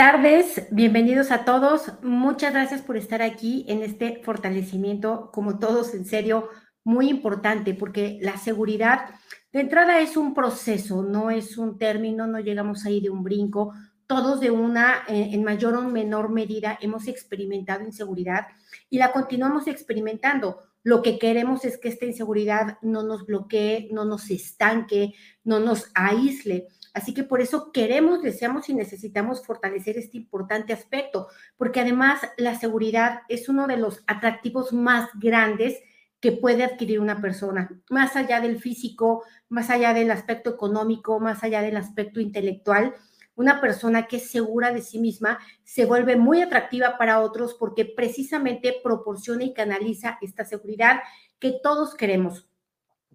tardes, bienvenidos a todos. Muchas gracias por estar aquí en este fortalecimiento, como todos, en serio, muy importante, porque la seguridad de entrada es un proceso, no es un término, no llegamos ahí de un brinco. Todos de una, eh, en mayor o menor medida, hemos experimentado inseguridad y la continuamos experimentando. Lo que queremos es que esta inseguridad no nos bloquee, no nos estanque, no nos aísle Así que por eso queremos, deseamos y necesitamos fortalecer este importante aspecto, porque además la seguridad es uno de los atractivos más grandes que puede adquirir una persona, más allá del físico, más allá del aspecto económico, más allá del aspecto intelectual. Una persona que es segura de sí misma se vuelve muy atractiva para otros porque precisamente proporciona y canaliza esta seguridad que todos queremos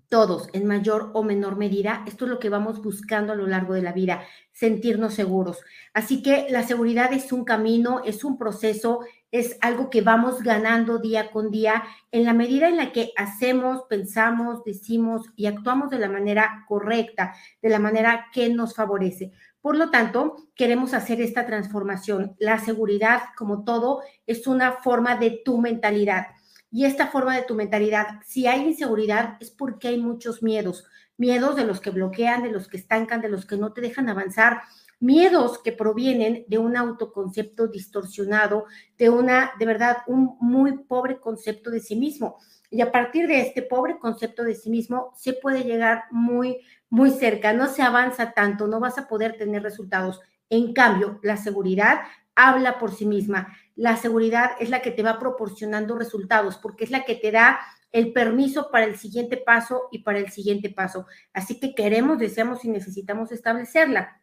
todos en mayor o menor medida. Esto es lo que vamos buscando a lo largo de la vida, sentirnos seguros. Así que la seguridad es un camino, es un proceso, es algo que vamos ganando día con día en la medida en la que hacemos, pensamos, decimos y actuamos de la manera correcta, de la manera que nos favorece. Por lo tanto, queremos hacer esta transformación. La seguridad, como todo, es una forma de tu mentalidad y esta forma de tu mentalidad, si hay inseguridad es porque hay muchos miedos, miedos de los que bloquean, de los que estancan, de los que no te dejan avanzar, miedos que provienen de un autoconcepto distorsionado, de una, de verdad, un muy pobre concepto de sí mismo. Y a partir de este pobre concepto de sí mismo, se puede llegar muy, muy cerca, no se avanza tanto, no vas a poder tener resultados. En cambio, la seguridad habla por sí misma. La seguridad es la que te va proporcionando resultados porque es la que te da el permiso para el siguiente paso y para el siguiente paso. Así que queremos, deseamos y necesitamos establecerla.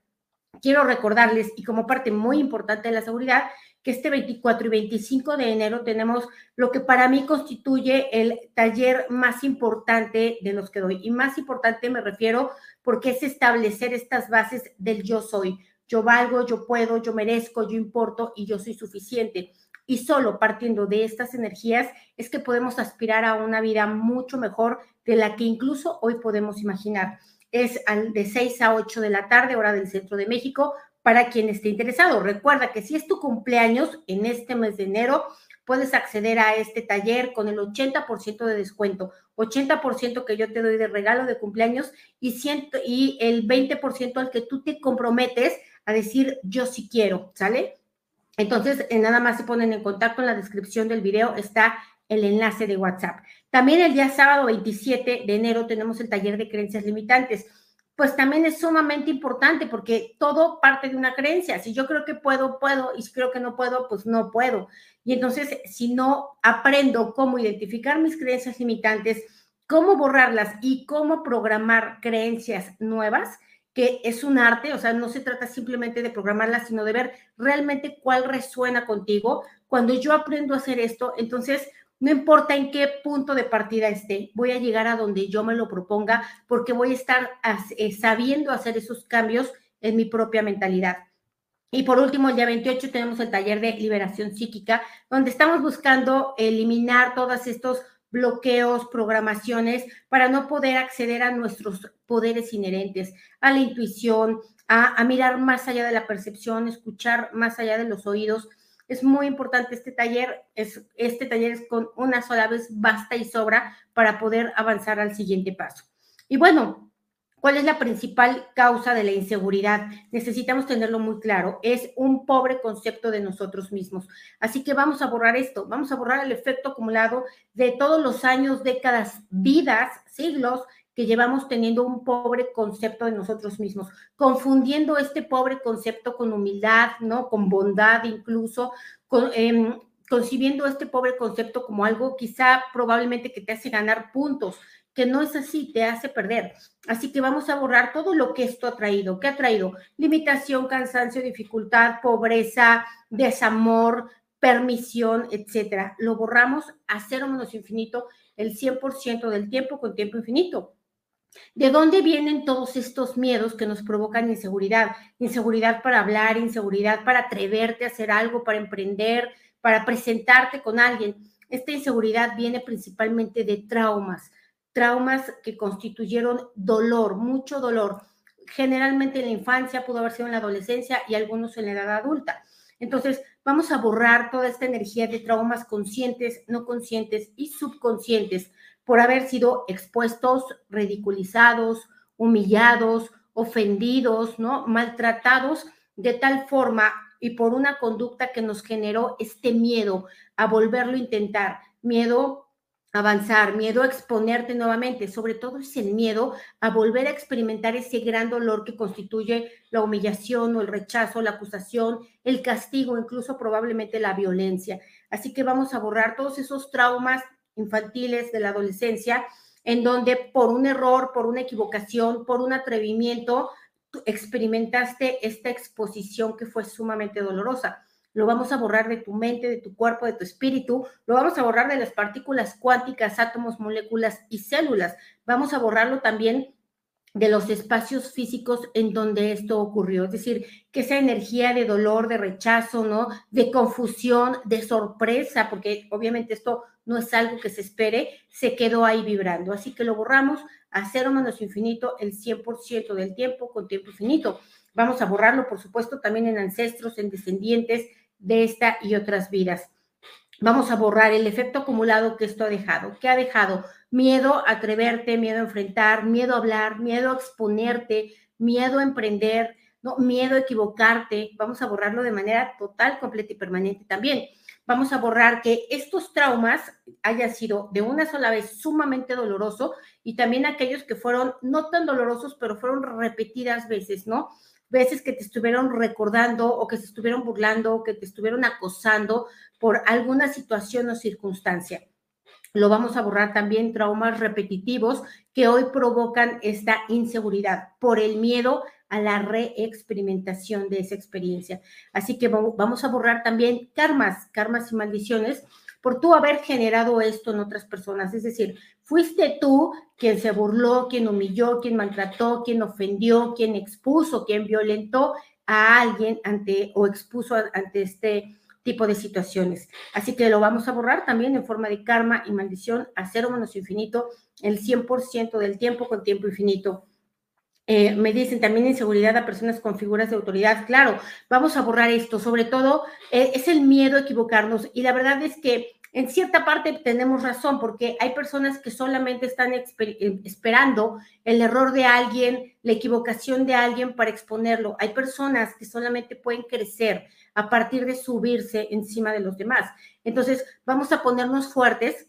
Quiero recordarles, y como parte muy importante de la seguridad, que este 24 y 25 de enero tenemos lo que para mí constituye el taller más importante de los que doy. Y más importante me refiero porque es establecer estas bases del yo soy yo valgo, yo puedo, yo merezco, yo importo y yo soy suficiente. Y solo partiendo de estas energías es que podemos aspirar a una vida mucho mejor de la que incluso hoy podemos imaginar. Es de 6 a 8 de la tarde, hora del centro de México, para quien esté interesado. Recuerda que si es tu cumpleaños en este mes de enero, puedes acceder a este taller con el 80% de descuento, 80% que yo te doy de regalo de cumpleaños y, ciento, y el 20% al que tú te comprometes a decir yo sí quiero, ¿sale? Entonces, eh, nada más se ponen en contacto en la descripción del video, está el enlace de WhatsApp. También el día sábado 27 de enero tenemos el taller de creencias limitantes. Pues también es sumamente importante porque todo parte de una creencia. Si yo creo que puedo, puedo, y si creo que no puedo, pues no puedo. Y entonces, si no aprendo cómo identificar mis creencias limitantes, cómo borrarlas y cómo programar creencias nuevas, que es un arte, o sea, no se trata simplemente de programarla, sino de ver realmente cuál resuena contigo. Cuando yo aprendo a hacer esto, entonces no importa en qué punto de partida esté, voy a llegar a donde yo me lo proponga porque voy a estar eh, sabiendo hacer esos cambios en mi propia mentalidad. Y por último, el día 28 tenemos el taller de liberación psíquica, donde estamos buscando eliminar todos estos bloqueos, programaciones para no poder acceder a nuestros poderes inherentes, a la intuición, a, mirar más allá de la percepción, escuchar más allá de los oídos. Es muy importante este taller, es, este taller es con una sola vez basta y sobra para poder avanzar al siguiente paso. Y bueno, ¿Cuál es la principal causa de la inseguridad? Necesitamos tenerlo muy claro. Es un pobre concepto de nosotros mismos. Así que vamos a borrar esto. Vamos a borrar el efecto acumulado de todos los años, décadas, vidas, siglos que llevamos teniendo un pobre concepto de nosotros mismos, confundiendo este pobre concepto con humildad, ¿no? Con bondad incluso, em, concibiendo este pobre concepto como algo quizá probablemente que te hace ganar puntos, que no es así, te hace perder. Así que vamos a borrar todo lo que esto ha traído. ¿Qué ha traído? Limitación, cansancio, dificultad, pobreza, desamor, permisión, etcétera. Lo borramos a cero menos infinito el 100% del tiempo con tiempo infinito. ¿De dónde vienen todos estos miedos que nos provocan inseguridad? Inseguridad para hablar, inseguridad para atreverte a hacer algo, para emprender, para presentarte con alguien. Esta inseguridad viene principalmente de traumas traumas que constituyeron dolor, mucho dolor. generalmente en la infancia, pudo haber sido en la adolescencia y algunos en la edad adulta. Entonces, vamos a borrar toda esta energía de traumas conscientes, no conscientes y subconscientes por haber sido expuestos, ridiculizados, humillados, ofendidos, ¿no? Maltratados de tal forma y por una conducta que nos generó este miedo a volverlo a intentar, miedo avanzar, miedo a exponerte nuevamente, sobre todo es el miedo a volver a experimentar ese gran dolor que constituye la humillación o el rechazo, la acusación, el castigo, incluso probablemente la violencia. Así que vamos a borrar todos esos traumas infantiles de la adolescencia en donde por un error, por una equivocación, por un atrevimiento, experimentaste esta exposición que fue sumamente dolorosa. Lo vamos a borrar de tu mente, de tu cuerpo, de tu espíritu. Lo vamos a borrar de las partículas cuánticas, átomos, moléculas y células. Vamos a borrarlo también de los espacios físicos en donde esto ocurrió. Es decir, que esa energía de dolor, de rechazo, ¿no? De confusión, de sorpresa, porque obviamente esto no es algo que se espere, se quedó ahí vibrando. Así que lo borramos a cero menos infinito el 100% del tiempo con tiempo infinito. Vamos a borrarlo, por supuesto, también en ancestros, en descendientes de esta y otras vidas. Vamos a borrar el efecto acumulado que esto ha dejado. ¿Qué ha dejado? Miedo a atreverte, miedo a enfrentar, miedo a hablar, miedo a exponerte, miedo a emprender, ¿no? miedo a equivocarte. Vamos a borrarlo de manera total, completa y permanente también. Vamos a borrar que estos traumas hayan sido de una sola vez sumamente doloroso y también aquellos que fueron no tan dolorosos, pero fueron repetidas veces, ¿no? Veces que te estuvieron recordando o que se estuvieron burlando o que te estuvieron acosando por alguna situación o circunstancia. Lo vamos a borrar también traumas repetitivos que hoy provocan esta inseguridad por el miedo a la reexperimentación de esa experiencia. Así que vamos a borrar también karmas, karmas y maldiciones por tú haber generado esto en otras personas. Es decir, fuiste tú quien se burló, quien humilló, quien maltrató, quien ofendió, quien expuso, quien violentó a alguien ante o expuso ante este tipo de situaciones. Así que lo vamos a borrar también en forma de karma y maldición a cero menos infinito el 100% del tiempo con tiempo infinito. Eh, me dicen también inseguridad a personas con figuras de autoridad. Claro, vamos a borrar esto. Sobre todo eh, es el miedo a equivocarnos. Y la verdad es que en cierta parte tenemos razón, porque hay personas que solamente están eh, esperando el error de alguien, la equivocación de alguien para exponerlo. Hay personas que solamente pueden crecer a partir de subirse encima de los demás. Entonces, vamos a ponernos fuertes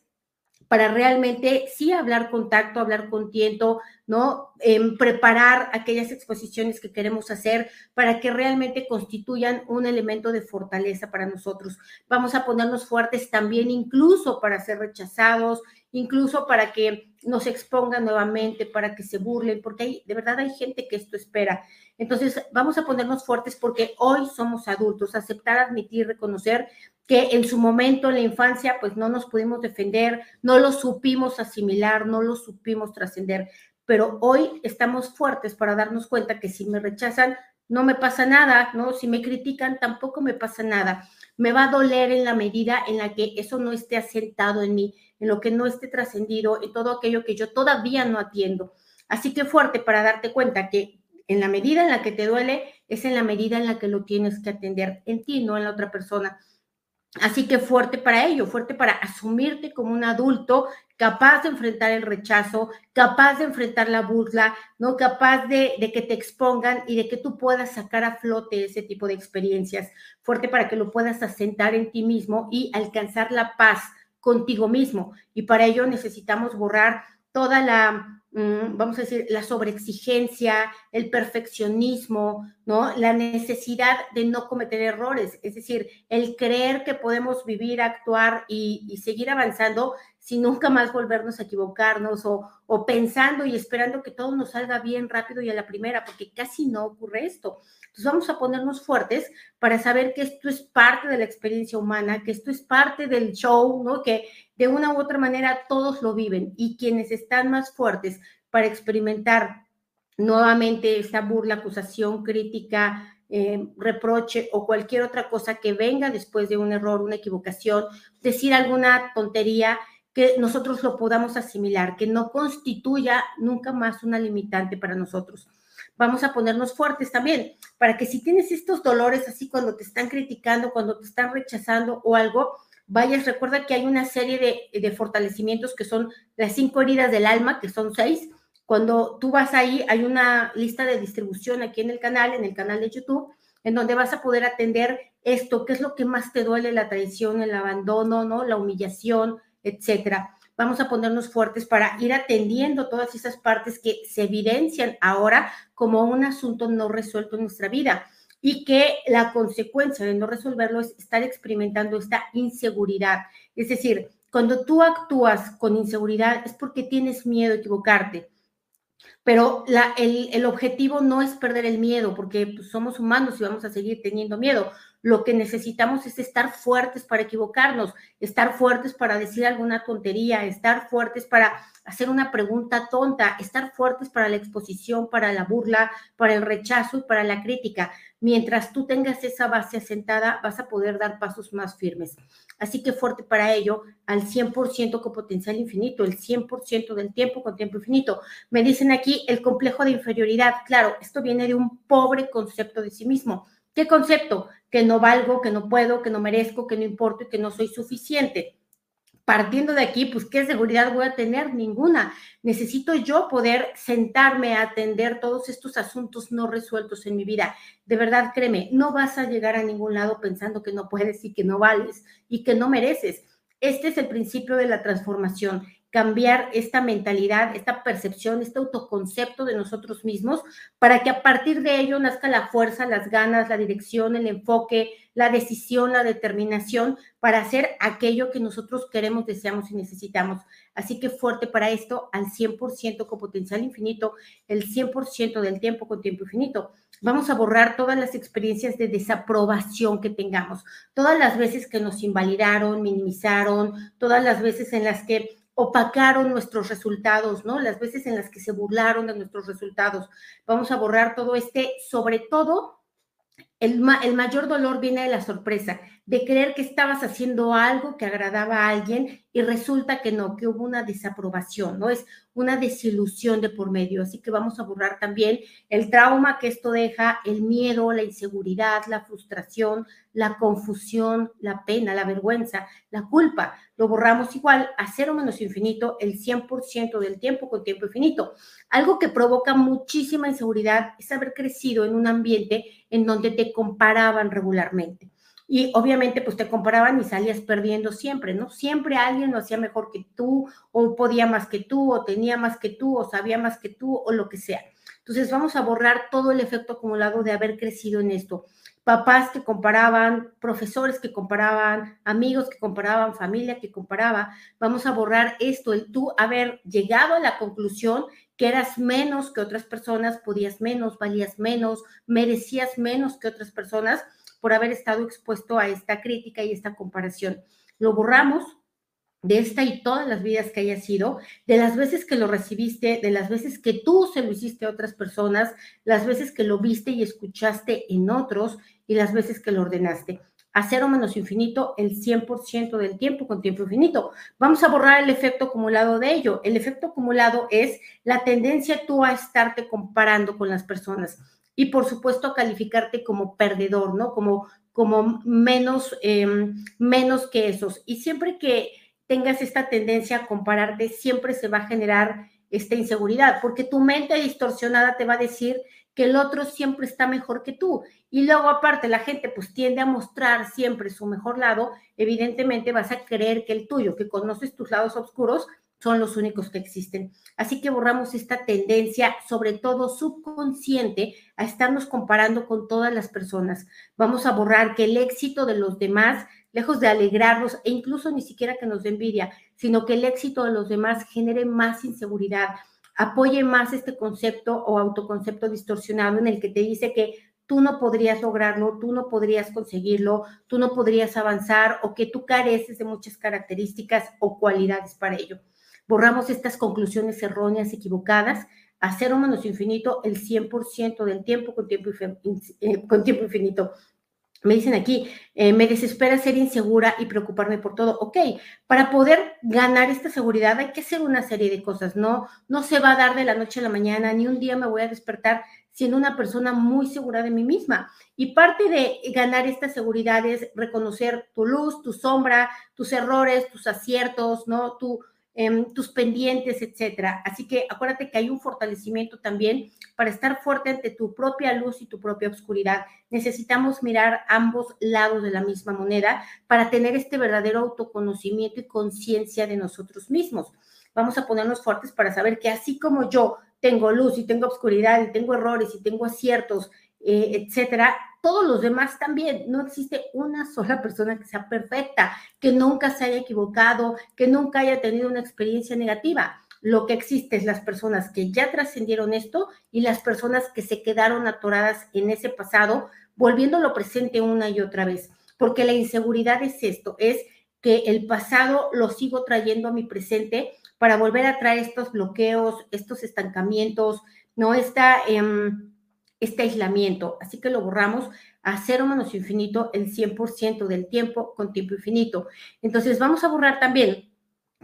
para realmente sí hablar con tacto, hablar con tiento, ¿no? preparar aquellas exposiciones que queremos hacer para que realmente constituyan un elemento de fortaleza para nosotros. Vamos a ponernos fuertes también incluso para ser rechazados, incluso para que nos expongan nuevamente, para que se burlen, porque hay, de verdad hay gente que esto espera. Entonces, vamos a ponernos fuertes porque hoy somos adultos, aceptar, admitir, reconocer que en su momento, en la infancia, pues no nos pudimos defender, no lo supimos asimilar, no lo supimos trascender, pero hoy estamos fuertes para darnos cuenta que si me rechazan, no me pasa nada, ¿no? Si me critican, tampoco me pasa nada. Me va a doler en la medida en la que eso no esté asentado en mí, en lo que no esté trascendido, en todo aquello que yo todavía no atiendo. Así que fuerte para darte cuenta que en la medida en la que te duele, es en la medida en la que lo tienes que atender en ti, no en la otra persona. Así que fuerte para ello, fuerte para asumirte como un adulto capaz de enfrentar el rechazo, capaz de enfrentar la burla, ¿no? Capaz de, de, que te expongan y de que tú puedas sacar a flote ese tipo de experiencias. Fuerte para que lo puedas asentar en ti mismo y alcanzar la paz contigo mismo. Y para ello necesitamos borrar toda la vamos a decir, la sobreexigencia, el perfeccionismo, ¿no? La necesidad de no cometer errores, es decir, el creer que podemos vivir, actuar y, y seguir avanzando sin nunca más volvernos a equivocarnos o, pensando y esperando que todo nos salga bien rápido y a la primera, porque casi no ocurre esto. Entonces vamos a ponernos fuertes para saber que esto es parte de la experiencia humana, que esto es parte del show, ¿no? Que de una u otra manera todos lo viven y quienes están más fuertes para experimentar nuevamente esa burla, acusación, crítica, eh, reproche o cualquier otra cosa que venga después de un error, una equivocación, decir alguna tontería que nosotros lo podamos asimilar, que no constituya nunca más una limitante para nosotros. vamos a ponernos fuertes también, para que si tienes estos dolores así cuando te están criticando, cuando te están rechazando o algo, vayas, recuerda que hay una serie de, de fortalecimientos que son las cinco heridas del alma, que son seis. Cuando tú vas ahí, hay una lista de distribución aquí en el canal, en el canal de YouTube, en donde vas a poder atender esto, qué es lo que más te duele, la traición, el abandono, ¿no? La humillación, etcétera. Vamos a ponernos fuertes para ir atendiendo todas esas partes que se evidencian ahora como un asunto no resuelto en nuestra vida y que la consecuencia de no resolverlo es estar experimentando esta inseguridad. Es decir, cuando tú actúas con inseguridad es porque tienes miedo a equivocarte. Pero el, objetivo no es perder el miedo, porque pues, somos humanos y vamos a seguir teniendo miedo. Lo que necesitamos es estar fuertes para equivocarnos, estar fuertes para decir alguna tontería, estar fuertes para hacer una pregunta tonta, estar fuertes para la exposición, para la burla, para el rechazo y para la crítica. Mientras tú tengas esa base asentada, vas a poder dar pasos más firmes. Así que fuerte para ello, al 100% con potencial infinito, el 100% del tiempo con tiempo infinito. Me dicen aquí el complejo de inferioridad. Claro, esto viene de un pobre concepto de sí mismo. ¿Qué concepto? Que no valgo, que no puedo, que no merezco, que no importo y que no soy suficiente. Partiendo de aquí, pues, ¿qué seguridad voy a tener? Ninguna. Necesito yo poder sentarme a atender todos estos asuntos no resueltos en mi vida. De verdad, créeme, no vas a llegar a ningún lado pensando que no puedes y que no vales y que no mereces. Este es el principio de la transformación cambiar esta mentalidad, esta percepción, este autoconcepto de nosotros mismos, para que a partir de ello nazca la fuerza, las ganas, la dirección, el enfoque, la decisión, la determinación para hacer aquello que nosotros queremos, deseamos y necesitamos. Así que fuerte para esto, al 100% con potencial infinito, el 100% del tiempo con tiempo infinito. Vamos a borrar todas las experiencias de desaprobación que tengamos, todas las veces que nos invalidaron, minimizaron, todas las veces en las que opacaron nuestros resultados, ¿no? Las veces en las que se burlaron de nuestros resultados. Vamos a borrar todo este, sobre todo, el, el, mayor dolor viene de la sorpresa, de creer que estabas haciendo algo que agradaba a alguien y resulta que no, que hubo una desaprobación, ¿no? Es una desilusión de por medio. Así que vamos a borrar también el trauma que esto deja, el miedo, la inseguridad, la frustración, la confusión, la pena, la vergüenza, la culpa. Lo borramos igual a cero menos infinito el 100% del tiempo con tiempo infinito. Algo que provoca muchísima inseguridad es haber crecido en un ambiente en donde comparaban regularmente. Y obviamente, pues te comparaban y salías perdiendo siempre, ¿no? Siempre alguien lo hacía mejor que tú, o podía más que tú, o tenía más que tú, o sabía más que tú, o lo que sea. Entonces, vamos a borrar todo el efecto acumulado de haber crecido en esto. Papás que comparaban, profesores que comparaban, amigos que comparaban, familia que comparaba. Vamos a borrar esto, el tú haber llegado a la conclusión que eras menos que otras personas, podías menos, valías menos, merecías menos que otras personas por haber estado expuesto a esta crítica y esta comparación. Lo borramos de esta y todas las vidas que haya sido, de las veces que lo recibiste, de las veces que tú se lo hiciste a otras personas, las veces que lo viste y escuchaste en otros y las veces que lo ordenaste. A cero menos infinito el 100% del tiempo con tiempo infinito. Vamos a borrar el efecto acumulado de ello. El efecto acumulado es la tendencia tú a estarte comparando con las personas y por supuesto calificarte como perdedor, ¿no? Como, como menos, em, menos que esos. Y siempre que tengas esta tendencia a compararte, siempre se va a generar esta inseguridad, porque tu mente distorsionada te va a decir que el otro siempre está mejor que tú. Y luego aparte la gente pues tiende a mostrar siempre su mejor lado, evidentemente vas a creer que el tuyo, que conoces tus lados oscuros, son los únicos que existen. Así que borramos esta tendencia, sobre todo subconsciente, a estarnos comparando con todas las personas. Vamos a borrar que el éxito de los demás, lejos de alegrarnos e incluso ni siquiera que nos dé envidia, sino que el éxito de los demás genere más inseguridad, apoye más este concepto o autoconcepto distorsionado en el que te dice que tú no podrías lograrlo, tú no podrías conseguirlo, tú no podrías avanzar o que tú careces de muchas características o cualidades para ello borramos estas conclusiones erróneas, equivocadas, a cero menos infinito el 100% del tiempo con tiempo, eh, con tiempo infinito. Me dicen aquí, eh, me desespera ser insegura y preocuparme por todo. Ok, para poder ganar esta seguridad hay que hacer una serie de cosas, no, no se va a dar de la noche a la mañana, ni un día me voy a despertar siendo una persona muy segura de mí misma. Y parte de ganar esta seguridad es reconocer tu luz, tu sombra, tus errores, tus aciertos, ¿no? Tu, Em, tus pendientes, etcétera. Así que acuérdate que hay un fortalecimiento también para estar fuerte ante tu propia luz y tu propia oscuridad. Necesitamos mirar ambos lados de la misma moneda para tener este verdadero autoconocimiento y conciencia de nosotros mismos. Vamos a ponernos fuertes para saber que así como yo tengo luz y tengo oscuridad y tengo errores y tengo aciertos, eh, etcétera, todos los demás también. No existe una sola persona que sea perfecta, que nunca se haya equivocado, que nunca haya tenido una experiencia negativa. Lo que existe es las personas que ya trascendieron esto y las personas que se quedaron atoradas en ese pasado, volviéndolo presente una y otra vez. Porque la inseguridad es esto, es que el pasado lo sigo trayendo a mi presente para volver a traer estos bloqueos, estos estancamientos, no está este aislamiento. Así que lo borramos a cero menos infinito el 100% del tiempo con tiempo infinito. Entonces vamos a borrar también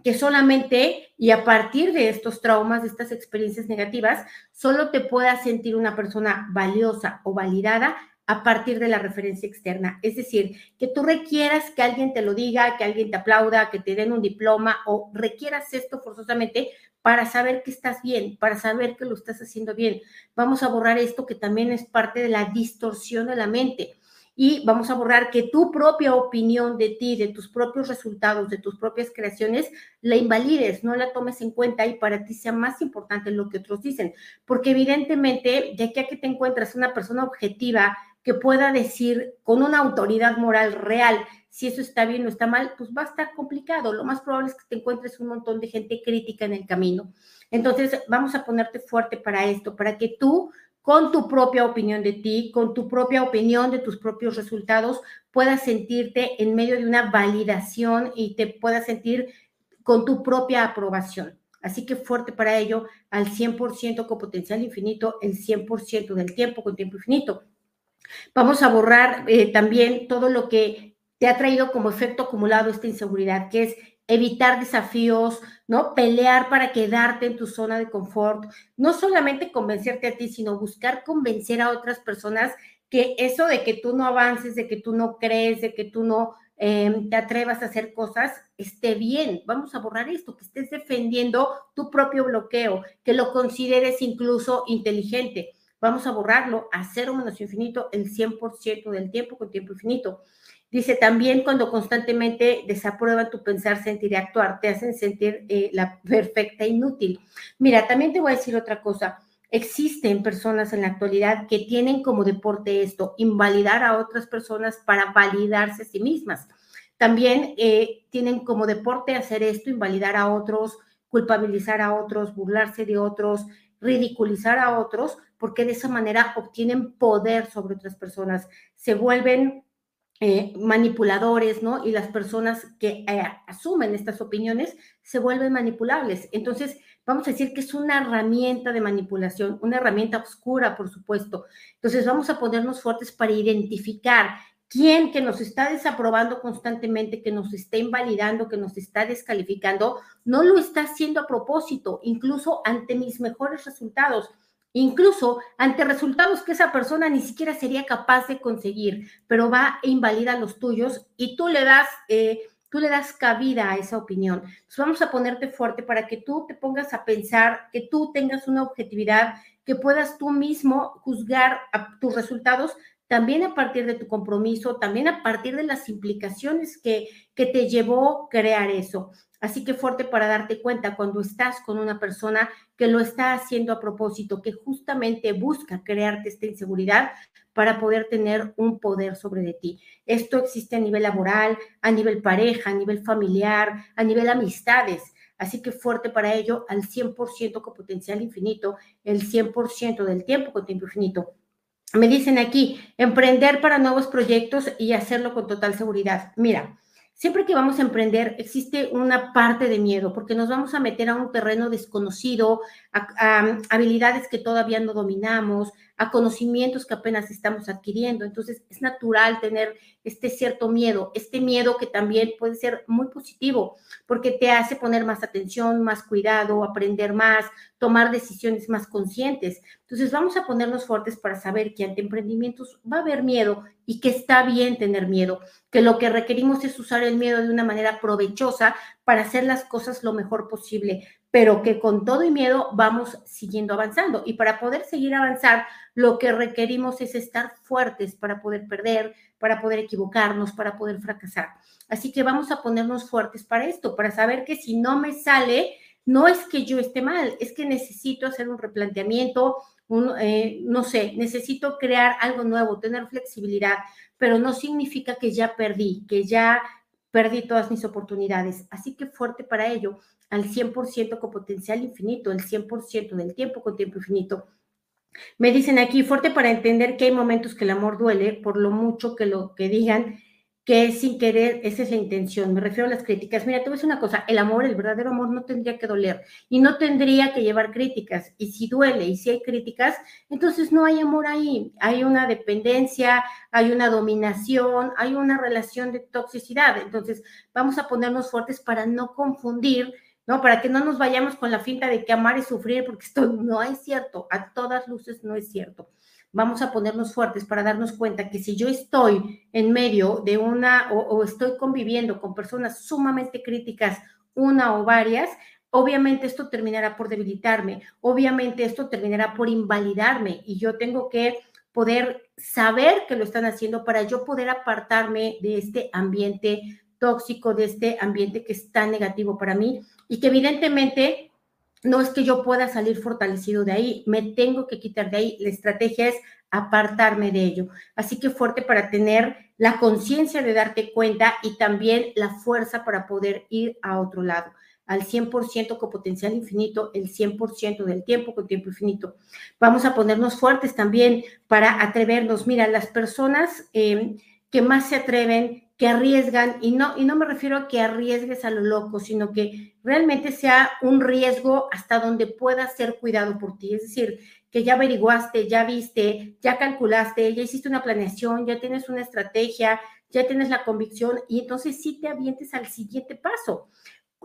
que solamente y a partir de estos traumas, de estas experiencias negativas, solo te pueda sentir una persona valiosa o validada a partir de la referencia externa. Es decir, que tú requieras que alguien te lo diga, que alguien te aplauda, que te den un diploma o requieras esto forzosamente para saber que estás bien, para saber que lo estás haciendo bien. Vamos a borrar esto que también es parte de la distorsión de la mente. Y vamos a borrar que tu propia opinión de ti, de tus propios resultados, de tus propias creaciones, la invalides, no la tomes en cuenta y para ti sea más importante lo que otros dicen. Porque evidentemente, que aquí te encuentras una persona objetiva que pueda decir con una autoridad moral real si eso está bien o está mal, pues va a estar complicado. Lo más probable es que te encuentres un montón de gente crítica en el camino. Entonces, vamos a ponerte fuerte para esto, para que tú, con tu propia opinión de ti, con tu propia opinión de tus propios resultados, puedas sentirte en medio de una validación y te puedas sentir con tu propia aprobación. Así que fuerte para ello, al 100% con potencial infinito, el 100% del tiempo con tiempo infinito. Vamos a borrar eh, también todo lo que te ha traído como efecto acumulado esta inseguridad, que es evitar desafíos, ¿no? Pelear para quedarte en tu zona de confort, no solamente convencerte a ti, sino buscar convencer a otras personas que eso de que tú no avances, de que tú no crees, de que tú no em, te atrevas a hacer cosas, esté bien. Vamos a borrar esto, que estés defendiendo tu propio bloqueo, que lo consideres incluso inteligente. Vamos a borrarlo a cero menos infinito el 100% del tiempo con tiempo infinito. Dice también cuando constantemente desaprueban tu pensar, sentir y actuar, te hacen sentir eh, la perfecta inútil. Mira, también te voy a decir otra cosa. Existen personas en la actualidad que tienen como deporte esto, invalidar a otras personas para validarse a sí mismas. También eh, tienen como deporte hacer esto, invalidar a otros, culpabilizar a otros, burlarse de otros, ridiculizar a otros, porque de esa manera obtienen poder sobre otras personas, se vuelven eh, manipuladores, ¿no? Y las personas que eh, asumen estas opiniones se vuelven manipulables. Entonces, vamos a decir que es una herramienta de manipulación, una herramienta oscura, por supuesto. Entonces, vamos a ponernos fuertes para identificar quién que nos está desaprobando constantemente, que nos está invalidando, que nos está descalificando, no lo está haciendo a propósito, incluso ante mis mejores resultados incluso ante resultados que esa persona ni siquiera sería capaz de conseguir, pero va e invalida los tuyos y tú le das, eh, tú le das cabida a esa opinión. Vamos a ponerte fuerte para que tú te pongas a pensar, que tú tengas una objetividad, que puedas tú mismo juzgar tus resultados también a partir de tu compromiso, también a partir de las implicaciones que, que te llevó crear eso. Así que fuerte para darte cuenta cuando estás con una persona que lo está haciendo a propósito, que justamente busca crearte esta inseguridad para poder tener un poder sobre de ti. Esto existe a nivel laboral, a nivel pareja, a nivel familiar, a nivel amistades. Así que fuerte para ello al 100% con potencial infinito, el 100% del tiempo con tiempo infinito. Me dicen aquí, emprender para nuevos proyectos y hacerlo con total seguridad. Mira, siempre que vamos a emprender existe una parte de miedo porque nos vamos a meter a un terreno desconocido, a, habilidades que todavía no dominamos, a conocimientos que apenas estamos adquiriendo. Entonces, es natural tener este cierto miedo, este miedo que también puede ser muy positivo, porque te hace poner más atención, más cuidado, aprender más, tomar decisiones más conscientes. Entonces, vamos a ponernos fuertes para saber que ante emprendimientos va a haber miedo y que está bien tener miedo, que lo que requerimos es usar el miedo de una manera provechosa para hacer las cosas lo mejor posible, pero que con todo y miedo vamos siguiendo avanzando. Y para poder seguir avanzar, lo que requerimos es estar fuertes para poder perder, para poder equivocarnos, para poder fracasar. Así que vamos a ponernos fuertes para esto, para saber que si no me sale, no es que yo esté mal, es que necesito hacer un replanteamiento, un, eh, no sé, necesito crear algo nuevo, tener flexibilidad, pero no significa que ya perdí, que ya perdí todas mis oportunidades. Así que fuerte para ello al 100% con potencial infinito, el 100% del tiempo con tiempo infinito. Me dicen aquí, fuerte para entender que hay momentos que el amor duele por lo mucho que lo que digan que sin querer, esa es la intención. Me refiero a las críticas. Mira, te voy a decir una cosa, el amor, el verdadero amor no tendría que doler y no tendría que llevar críticas. Y si duele y si hay críticas, entonces no hay amor ahí. Hay una dependencia, hay una dominación, hay una relación de toxicidad. Entonces, vamos a ponernos fuertes para no confundir ¿no? Para que no nos vayamos con la finta de que amar es sufrir, porque esto no es cierto, a todas luces no es cierto. Vamos a ponernos fuertes para darnos cuenta que si yo estoy en medio de una o, estoy conviviendo con personas sumamente críticas, una o varias, obviamente esto terminará por debilitarme, obviamente esto terminará por invalidarme y yo tengo que poder saber que lo están haciendo para yo poder apartarme de este ambiente tóxico, de este ambiente que es tan negativo para mí y que evidentemente no es que yo pueda salir fortalecido de ahí, me tengo que quitar de ahí. La estrategia es apartarme de ello. Así que fuerte para tener la conciencia de darte cuenta y también la fuerza para poder ir a otro lado al 100% con potencial infinito, el 100% del tiempo con tiempo infinito. Vamos a ponernos fuertes también para atrevernos. Mira, las personas eh, que más se atreven, que arriesgan, y no, y no me refiero a que arriesgues a lo loco, sino que realmente sea un riesgo hasta donde pueda ser cuidado por ti. Es decir, que ya averiguaste, ya viste, ya calculaste, ya hiciste una planeación, ya tienes una estrategia, ya tienes la convicción y entonces sí te avientes al siguiente paso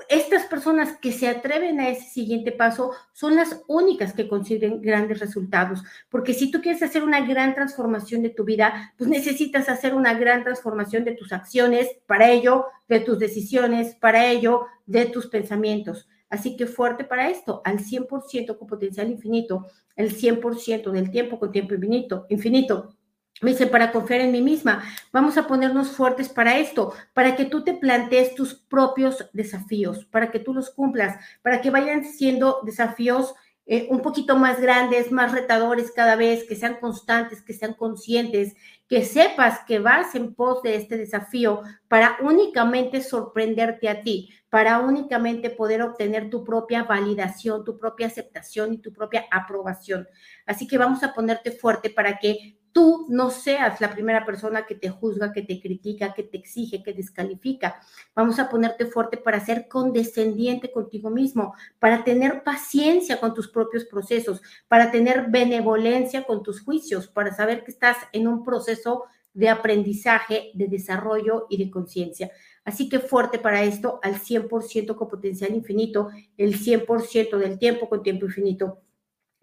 estas personas que se atreven a ese siguiente paso son las únicas que consiguen grandes resultados, porque si tú quieres hacer una gran transformación de tu vida, pues necesitas hacer una gran transformación de tus acciones, para ello, de tus decisiones, para ello, de tus pensamientos. Así que fuerte para esto, al 100% con potencial infinito, el 100% del tiempo con tiempo infinito, infinito. Me dice, para confiar en mí misma, vamos a ponernos fuertes para esto, para que tú te plantees tus propios desafíos, para que tú los cumplas, para que vayan siendo desafíos eh, un poquito más grandes, más retadores cada vez, que sean constantes, que sean conscientes, que sepas que vas en pos de este desafío para únicamente sorprenderte a ti, para únicamente poder obtener tu propia validación, tu propia aceptación y tu propia aprobación. Así que vamos a ponerte fuerte para que tú no seas la primera persona que te juzga, que te critica, que te exige, que descalifica. Vamos a ponerte fuerte para ser condescendiente contigo mismo, para tener paciencia con tus propios procesos, para tener benevolencia con tus juicios, para saber que estás en un proceso de aprendizaje, de desarrollo y de conciencia. Así que fuerte para esto al 100% con potencial infinito, el 100% del tiempo con tiempo infinito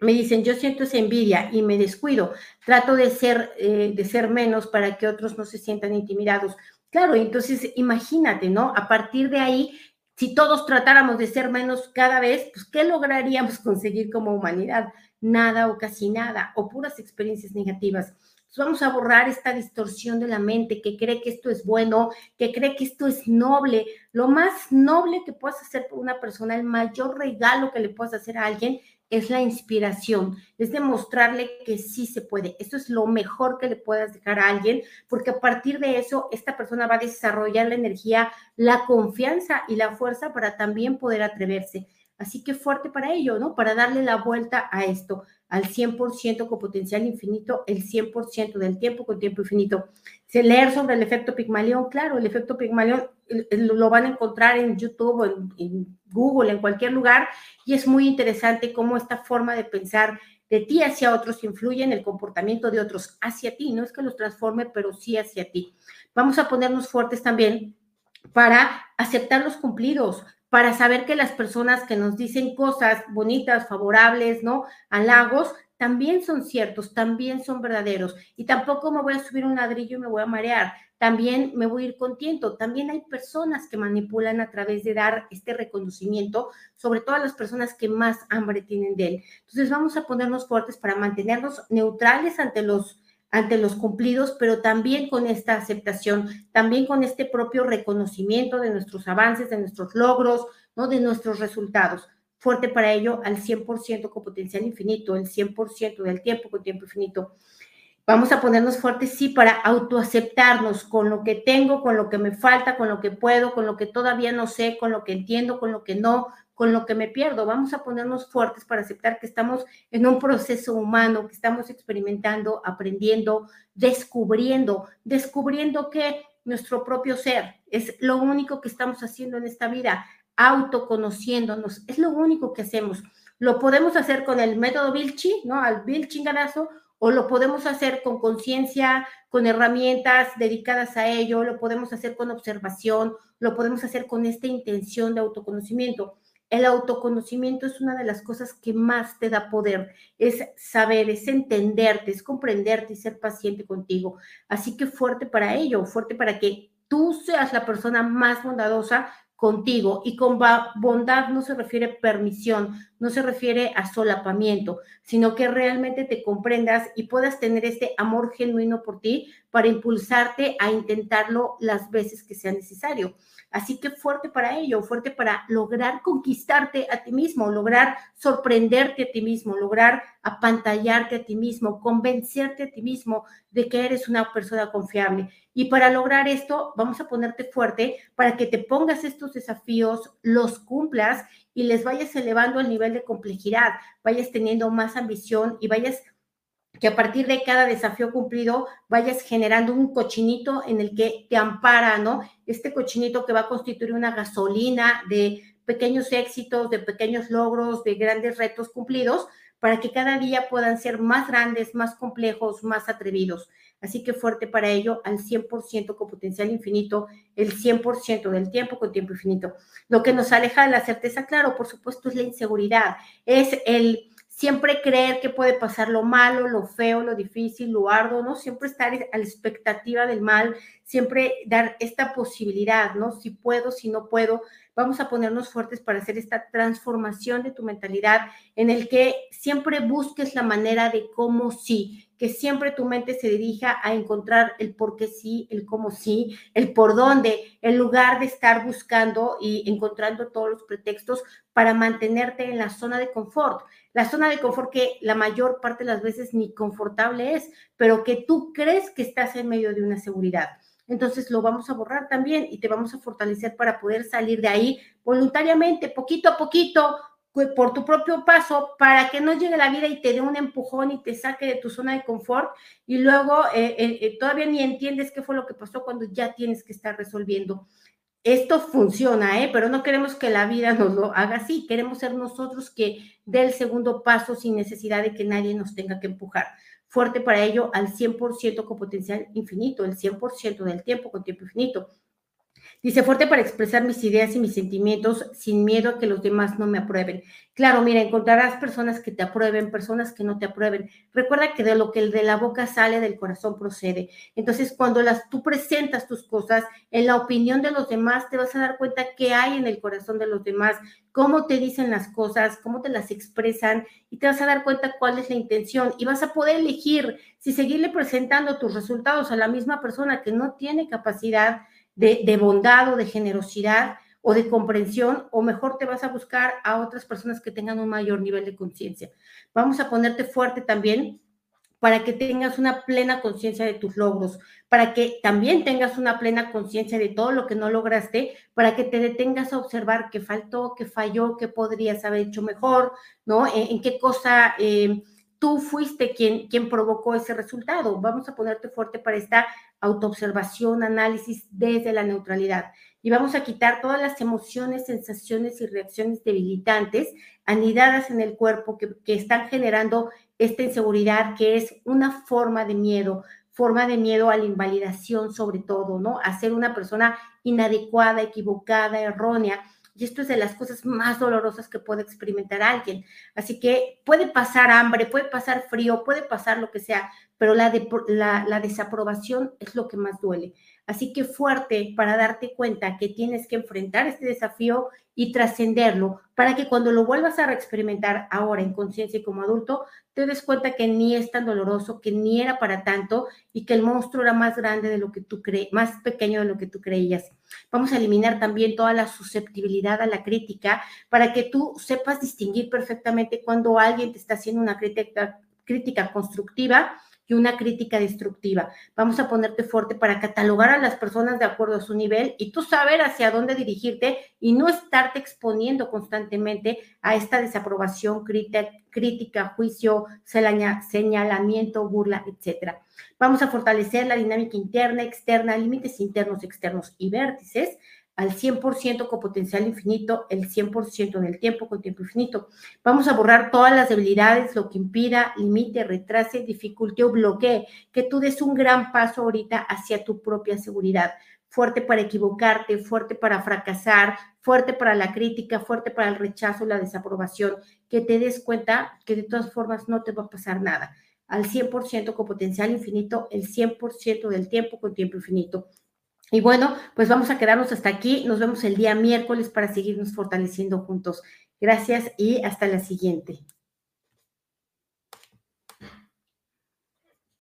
me dicen, yo siento esa envidia y me descuido, trato de ser, eh, de ser menos para que otros no se sientan intimidados. Claro, entonces imagínate, ¿no? A partir de ahí, si todos tratáramos de ser menos cada vez, pues ¿qué lograríamos conseguir como humanidad? Nada o casi nada, o puras experiencias negativas. vamos a borrar esta distorsión de la mente que cree que esto es bueno, que cree que esto es noble. Lo más noble que puedas hacer por una persona, el mayor regalo que le puedas hacer a alguien es la inspiración, es demostrarle que sí se puede. Eso es lo mejor que le puedas dejar a alguien, porque a partir de eso, esta persona va a desarrollar la energía, la confianza y la fuerza para también poder atreverse. Así que fuerte para ello, ¿no? Para darle la vuelta a esto, al 100% con potencial infinito, el 100% del tiempo con tiempo infinito. Se leer sobre el efecto Pigmalión, claro, el efecto Pigmalión lo van a encontrar en YouTube, en, en Google, en cualquier lugar, y es muy interesante cómo esta forma de pensar de ti hacia otros influye en el comportamiento de otros hacia ti. No es que los transforme, pero sí hacia ti. Vamos a ponernos fuertes también para aceptar los cumplidos, para saber que las personas que nos dicen cosas bonitas, favorables, ¿no? Halagos, también son ciertos, también son verdaderos. Y tampoco me voy a subir un ladrillo y me voy a marear. También me voy a ir contento. También hay personas que manipulan a través de dar este reconocimiento, sobre todo a las personas que más hambre tienen de él. Entonces vamos a ponernos fuertes para mantenernos neutrales ante los ante los cumplidos, pero también con esta aceptación, también con este propio reconocimiento de nuestros avances, de nuestros logros, ¿no? de nuestros resultados. Fuerte para ello al 100% con potencial infinito, el 100% del tiempo con tiempo infinito. Vamos a ponernos fuertes, sí, para autoaceptarnos con lo que tengo, con lo que me falta, con lo que puedo, con lo que todavía no sé, con lo que entiendo, con lo que no, con lo que me pierdo. Vamos a ponernos fuertes para aceptar que estamos en un proceso humano, que estamos experimentando, aprendiendo, descubriendo, descubriendo que nuestro propio ser es lo único que estamos haciendo en esta vida, autoconociéndonos, es lo único que hacemos. Lo podemos hacer con el método Vilchi, ¿no? Al Vilchi o lo podemos hacer con conciencia, con herramientas dedicadas a ello, lo podemos hacer con observación, lo podemos hacer con esta intención de autoconocimiento. El autoconocimiento es una de las cosas que más te da poder, es saber, es entenderte, es comprenderte y ser paciente contigo. Así que fuerte para ello, fuerte para que tú seas la persona más bondadosa contigo. Y con bondad no se refiere permisión, no se refiere a solapamiento, sino que realmente te comprendas y puedas tener este amor genuino por ti para impulsarte a intentarlo las veces que sea necesario. Así que fuerte para ello, fuerte para lograr conquistarte a ti mismo, lograr sorprenderte a ti mismo, lograr apantallarte a ti mismo, convencerte a ti mismo de que eres una persona confiable. Y para lograr esto, vamos a ponerte fuerte para que te pongas estos desafíos, los cumplas y les vayas elevando el nivel de complejidad, vayas teniendo más ambición y vayas que a partir de cada desafío cumplido vayas generando un cochinito en el que te ampara, ¿no? Este cochinito que va a constituir una gasolina de pequeños éxitos, de pequeños logros, de grandes retos cumplidos, para que cada día puedan ser más grandes, más complejos, más atrevidos. Así que fuerte para ello al 100% con potencial infinito, el 100% del tiempo con tiempo infinito. Lo que nos aleja de la certeza, claro, por supuesto, es la inseguridad, es el siempre creer que puede pasar lo malo, lo feo, lo difícil, lo arduo, ¿no? Siempre estar a la expectativa del mal, siempre dar esta posibilidad, ¿no? Si puedo, si no puedo, vamos a ponernos fuertes para hacer esta transformación de tu mentalidad en el que siempre busques la manera de cómo sí, que siempre tu mente se dirija a encontrar el por qué sí, el cómo sí, el por dónde, en lugar de estar buscando y encontrando todos los pretextos para mantenerte en la zona de confort. La zona de confort que la mayor parte de las veces ni confortable es, pero que tú crees que estás en medio de una seguridad. Entonces lo vamos a borrar también y te vamos a fortalecer para poder salir de ahí voluntariamente, poquito a poquito, por tu propio paso, para que no llegue la vida y te dé un empujón y te saque de tu zona de confort y luego eh, eh, eh, todavía ni entiendes qué fue lo que pasó cuando ya tienes que estar resolviendo esto funciona, ¿eh? pero no queremos que la vida nos lo haga así, queremos ser nosotros que dé el segundo paso sin necesidad de que nadie nos tenga que empujar. Fuerte para ello al 100% con potencial infinito, el 100% del tiempo con tiempo infinito. Dice, fuerte para expresar mis ideas y mis sentimientos sin miedo a que los demás no me aprueben. Claro, mira, encontrarás personas que te aprueben, personas que no te aprueben. Recuerda que de lo que el de la boca sale, del corazón procede. Entonces, cuando las, tú presentas tus cosas en la opinión de los demás, te vas a dar cuenta qué hay en el corazón de los demás, cómo te dicen las cosas, cómo te las expresan y te vas a dar cuenta cuál es la intención y vas a poder elegir si seguirle presentando tus resultados a la misma persona que no tiene capacidad de, bondad o de generosidad o de comprensión, o mejor te vas a buscar a otras personas que tengan un mayor nivel de conciencia. Vamos a ponerte fuerte también para que tengas una plena conciencia de tus logros, para que también tengas una plena conciencia de todo lo que no lograste, para que te detengas a observar qué faltó, qué falló, qué podrías haber hecho mejor, ¿no? En, qué cosa eh, tú fuiste quien, quien provocó ese resultado. Vamos a ponerte fuerte para esta autoobservación, análisis desde la neutralidad. Y vamos a quitar todas las emociones, sensaciones y reacciones debilitantes anidadas en el cuerpo que, que están generando esta inseguridad que es una forma de miedo, forma de miedo a la invalidación sobre todo, ¿no? A ser una persona inadecuada, equivocada, errónea. Y esto es de las cosas más dolorosas que puede experimentar alguien. Así que puede pasar hambre, puede pasar frío, puede pasar lo que sea, pero la, desaprobación es lo que más duele. Así que fuerte para darte cuenta que tienes que enfrentar este desafío y trascenderlo para que cuando lo vuelvas a reexperimentar ahora en conciencia y como adulto, te des cuenta que ni es tan doloroso, que ni era para tanto y que el monstruo era más grande de lo que tú crees, más pequeño de lo que tú creías. Vamos a eliminar también toda la susceptibilidad a la crítica para que tú sepas distinguir perfectamente cuando alguien te está haciendo una crítica, crítica constructiva una crítica destructiva. Vamos a ponerte fuerte para catalogar a las personas de acuerdo a su nivel y tú saber hacia dónde dirigirte y no estarte exponiendo constantemente a esta desaprobación, crítica, juicio, señalamiento, burla, etcétera. Vamos a fortalecer la dinámica interna, externa, límites internos, externos y vértices al 100% con potencial infinito, el 100% en el tiempo con tiempo infinito. Vamos a borrar todas las debilidades, lo que impida, limite, retrase, dificulte o bloquee, que tú des un gran paso ahorita hacia tu propia seguridad. Fuerte para equivocarte, fuerte para fracasar, fuerte para la crítica, fuerte para el rechazo, la desaprobación, que te des cuenta que de todas formas no te va a pasar nada. Al 100% con potencial infinito, el 100% del tiempo con tiempo infinito. Y bueno, pues vamos a quedarnos hasta aquí. Nos vemos el día miércoles para seguirnos fortaleciendo juntos. Gracias y hasta la siguiente.